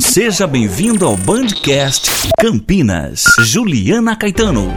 Seja bem-vindo ao Bandcast Campinas. Juliana Caetano.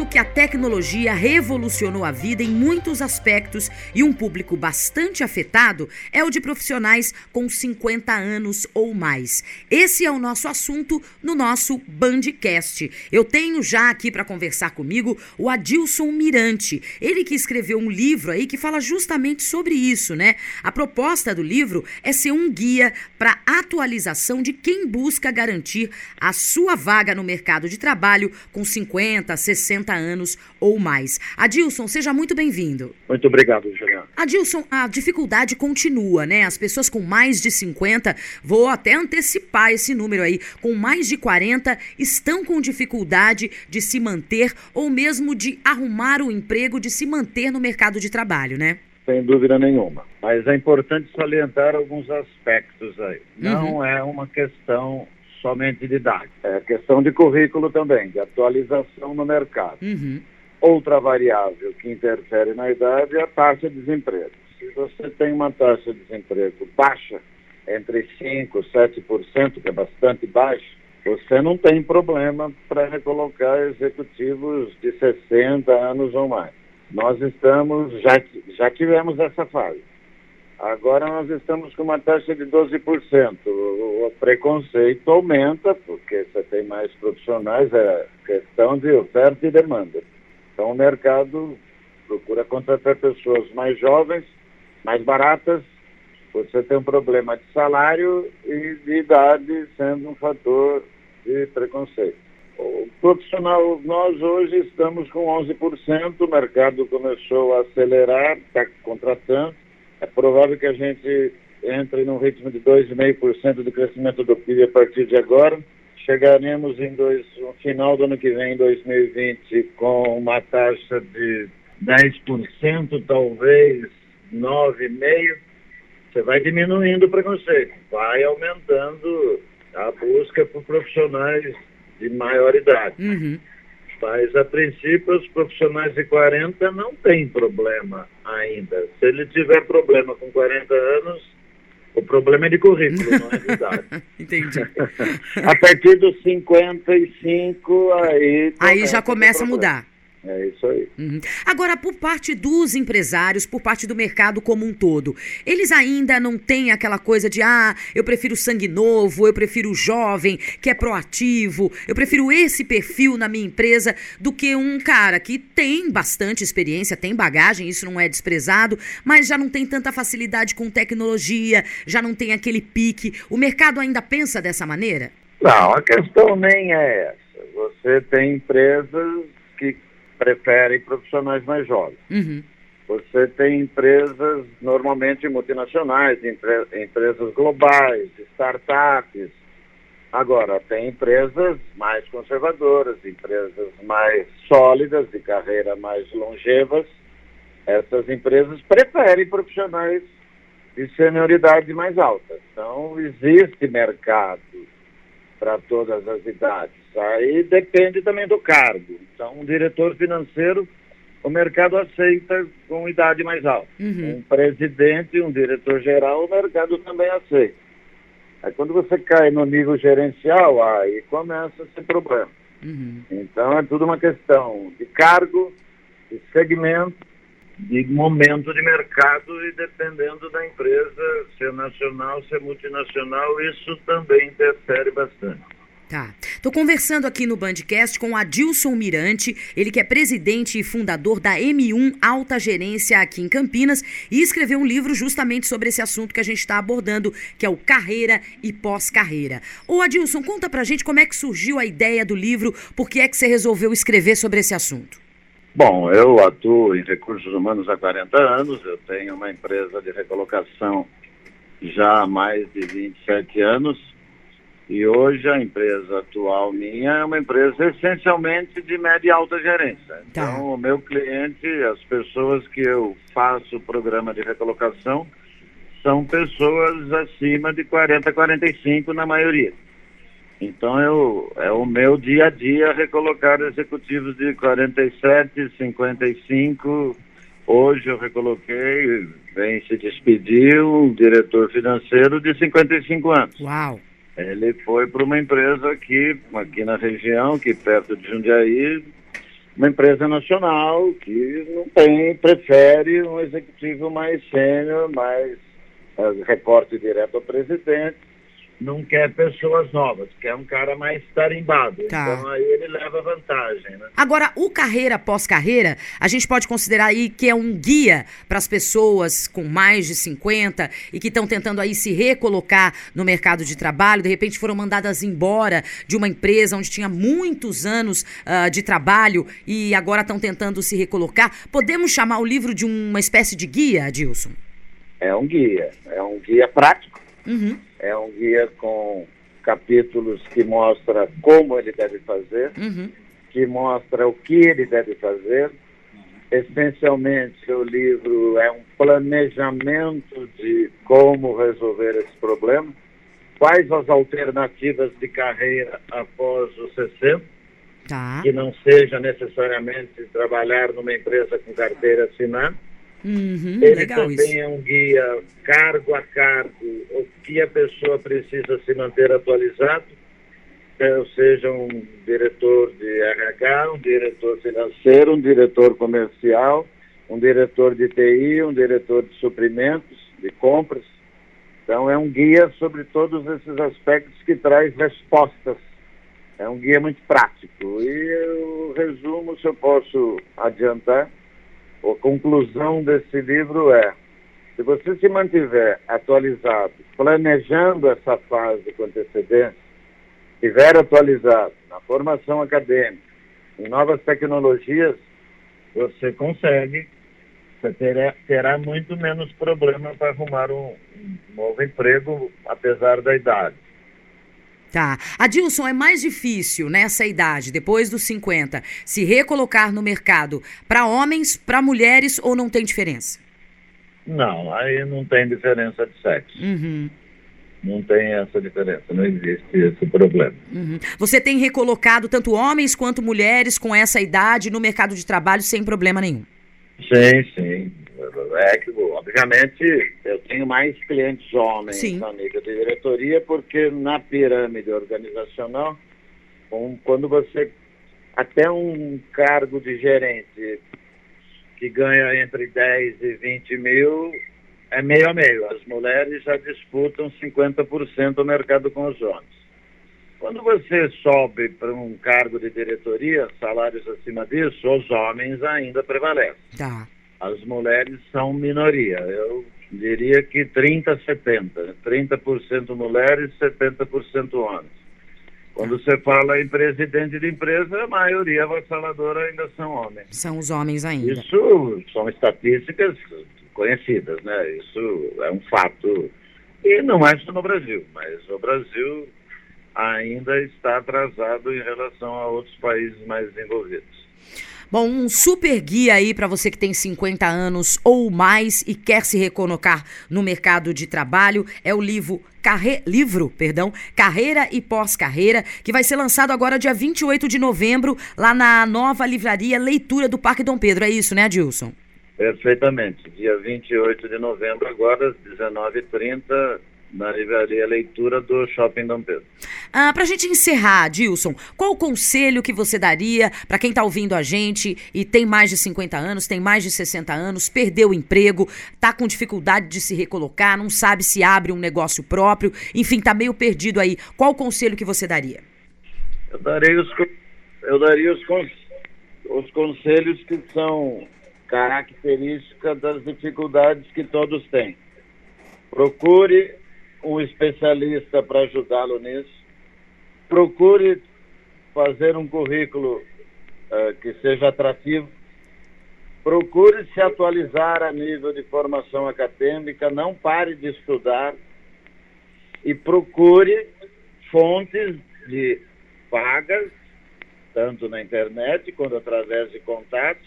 Fato que a tecnologia revolucionou a vida em muitos aspectos e um público bastante afetado é o de profissionais com 50 anos ou mais. Esse é o nosso assunto no nosso Bandcast. Eu tenho já aqui para conversar comigo o Adilson Mirante. Ele que escreveu um livro aí que fala justamente sobre isso, né? A proposta do livro é ser um guia para atualização de quem busca garantir a sua vaga no mercado de trabalho com 50, 60 anos ou mais. Adilson, seja muito bem-vindo. Muito obrigado, Juliana. Adilson, a dificuldade continua, né? As pessoas com mais de 50, vou até antecipar esse número aí, com mais de 40 estão com dificuldade de se manter ou mesmo de arrumar o emprego, de se manter no mercado de trabalho, né? Sem dúvida nenhuma. Mas é importante salientar alguns aspectos aí. Não uhum. é uma questão somente de idade. É questão de currículo também, de atualização no mercado. Uhum. Outra variável que interfere na idade é a taxa de desemprego. Se você tem uma taxa de desemprego baixa, entre 5% e 7%, que é bastante baixo, você não tem problema para recolocar executivos de 60 anos ou mais. Nós estamos, já, já tivemos essa fase. Agora nós estamos com uma taxa de 12%. O, preconceito aumenta, porque você tem mais profissionais, é questão de oferta e demanda. Então o mercado procura contratar pessoas mais jovens, mais baratas. Você tem um problema de salário e de idade sendo um fator de preconceito. O profissional, nós hoje estamos com 11%, o mercado começou a acelerar, está contratando. É provável que a gente entre num ritmo de 2,5% de crescimento do PIB a partir de agora. Chegaremos em dois, no final do ano que vem, 2020, com uma taxa de 10%, talvez 9,5%. Você vai diminuindo o preconceito, vai aumentando a busca por profissionais de maior idade. Uhum. Mas, a princípio, os profissionais de 40 não têm problema ainda. Se ele tiver problema com 40 anos, o problema é de currículo, não é de idade. Entendi. a partir dos 55, aí. Aí já começa a mudar. É isso aí. Uhum. Agora, por parte dos empresários, por parte do mercado como um todo, eles ainda não têm aquela coisa de, ah, eu prefiro sangue novo, eu prefiro jovem, que é proativo, eu prefiro esse perfil na minha empresa do que um cara que tem bastante experiência, tem bagagem, isso não é desprezado, mas já não tem tanta facilidade com tecnologia, já não tem aquele pique. O mercado ainda pensa dessa maneira? Não, a questão nem é essa. Você tem empresas que preferem profissionais mais jovens. Uhum. Você tem empresas normalmente multinacionais, empre empresas globais, startups. Agora, tem empresas mais conservadoras, empresas mais sólidas, de carreira mais longevas. Essas empresas preferem profissionais de senioridade mais alta. Então, existe mercado para todas as idades. Aí depende também do cargo. Então, um diretor financeiro, o mercado aceita com idade mais alta. Uhum. Um presidente, um diretor geral, o mercado também aceita. Aí quando você cai no nível gerencial, aí começa ser problema. Uhum. Então é tudo uma questão de cargo, de segmento, de momento de mercado e dependendo da empresa, se é nacional, se é multinacional, isso também interfere bastante. Tá. Tô conversando aqui no Bandcast com Adilson Mirante, ele que é presidente e fundador da M1 Alta Gerência aqui em Campinas e escreveu um livro justamente sobre esse assunto que a gente está abordando, que é o Carreira e Pós-Carreira. Ô Adilson, conta pra gente como é que surgiu a ideia do livro, por que é que você resolveu escrever sobre esse assunto? Bom, eu atuo em recursos humanos há 40 anos, eu tenho uma empresa de recolocação já há mais de 27 anos e hoje a empresa atual minha é uma empresa essencialmente de média e alta gerência. Tá. Então, o meu cliente, as pessoas que eu faço o programa de recolocação, são pessoas acima de 40, 45 na maioria. Então, eu, é o meu dia a dia recolocar executivos de 47, 55. Hoje eu recoloquei, vem se despedir, um diretor financeiro de 55 anos. Uau! Ele foi para uma empresa aqui, aqui na região, aqui perto de Jundiaí, uma empresa nacional que não tem, prefere um executivo mais sênior, mais uh, reporte direto ao presidente, não quer pessoas novas, quer um cara mais tarimbado. Tá. Então aí ele leva vantagem. Né? Agora, o carreira pós-carreira, a gente pode considerar aí que é um guia para as pessoas com mais de 50 e que estão tentando aí se recolocar no mercado de trabalho, de repente foram mandadas embora de uma empresa onde tinha muitos anos uh, de trabalho e agora estão tentando se recolocar. Podemos chamar o livro de uma espécie de guia, Adilson? É um guia, é um guia prático. Uhum é um guia com capítulos que mostra como ele deve fazer, uhum. que mostra o que ele deve fazer. Essencialmente, o livro é um planejamento de como resolver esse problema, quais as alternativas de carreira após os 60, tá. que não seja necessariamente trabalhar numa empresa com carteira assinada Uhum, Ele também isso. é um guia cargo a cargo, o que a pessoa precisa se manter atualizado, é, ou seja, um diretor de RH, um diretor financeiro, um diretor comercial, um diretor de TI, um diretor de suprimentos, de compras. Então é um guia sobre todos esses aspectos que traz respostas. É um guia muito prático. E o resumo, se eu posso adiantar, a conclusão desse livro é: se você se mantiver atualizado, planejando essa fase com antecedência, estiver atualizado na formação acadêmica, em novas tecnologias, você consegue, você terá, terá muito menos problema para arrumar um, um novo emprego, apesar da idade. Tá. Adilson, é mais difícil nessa idade, depois dos 50, se recolocar no mercado para homens, para mulheres ou não tem diferença? Não, aí não tem diferença de sexo. Uhum. Não tem essa diferença, não existe esse problema. Uhum. Você tem recolocado tanto homens quanto mulheres com essa idade no mercado de trabalho sem problema nenhum? Sim, sim. É que, obviamente, eu tenho mais clientes homens Sim. na amiga de diretoria, porque na pirâmide organizacional, um, quando você. Até um cargo de gerente que ganha entre 10 e 20 mil é meio a meio. As mulheres já disputam 50% do mercado com os homens. Quando você sobe para um cargo de diretoria, salários acima disso, os homens ainda prevalecem. Tá as mulheres são minoria. Eu diria que 30 70, 30% mulheres, 70% homens. Quando você fala em presidente de empresa, a maioria avassaladora ainda são homens. São os homens ainda. Isso são estatísticas conhecidas, né? Isso é um fato. E não é só no Brasil, mas o Brasil ainda está atrasado em relação a outros países mais desenvolvidos. Bom, um super guia aí para você que tem 50 anos ou mais e quer se recolocar no mercado de trabalho é o livro Carre... livro, perdão, Carreira e Pós-Carreira, que vai ser lançado agora dia 28 de novembro lá na nova livraria Leitura do Parque Dom Pedro. É isso, né, Adilson? Perfeitamente. Dia 28 de novembro, agora às 19h30, na livraria Leitura do Shopping Dom Pedro. Ah, para a gente encerrar, Dilson, qual o conselho que você daria para quem está ouvindo a gente e tem mais de 50 anos, tem mais de 60 anos, perdeu o emprego, está com dificuldade de se recolocar, não sabe se abre um negócio próprio, enfim, está meio perdido aí. Qual o conselho que você daria? Eu daria os, eu daria os, os conselhos que são características das dificuldades que todos têm. Procure um especialista para ajudá-lo nisso. Procure fazer um currículo uh, que seja atrativo. Procure se atualizar a nível de formação acadêmica. Não pare de estudar. E procure fontes de vagas, tanto na internet quanto através de contatos.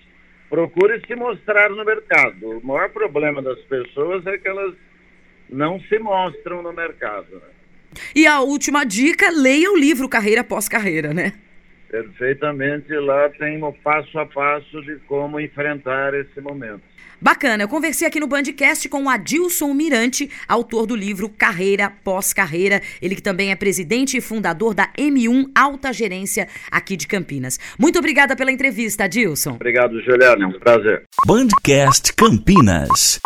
Procure se mostrar no mercado. O maior problema das pessoas é que elas não se mostram no mercado. Né? E a última dica, leia o livro Carreira Após Carreira, né? Perfeitamente, lá tem o passo a passo de como enfrentar esse momento. Bacana, eu conversei aqui no Bandcast com o Adilson Mirante, autor do livro Carreira Pós-Carreira, ele que também é presidente e fundador da M1 Alta Gerência aqui de Campinas. Muito obrigada pela entrevista, Adilson. Obrigado, Juliana, é um prazer. Bandcast Campinas.